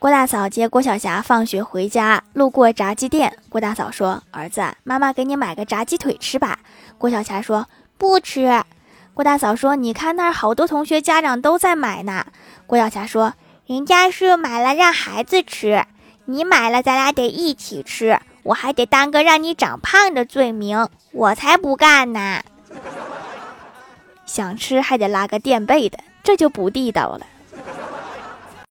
郭大嫂接郭晓霞放学回家，路过炸鸡店，郭大嫂说：“儿子，妈妈给你买个炸鸡腿吃吧。”郭晓霞说：“不吃。”郭大嫂说：“你看那儿好多同学家长都在买呢。”郭晓霞说：“人家是买了让孩子吃，你买了咱俩得一起吃，我还得担个让你长胖的罪名，我才不干呢！想吃还得拉个垫背的，这就不地道了。”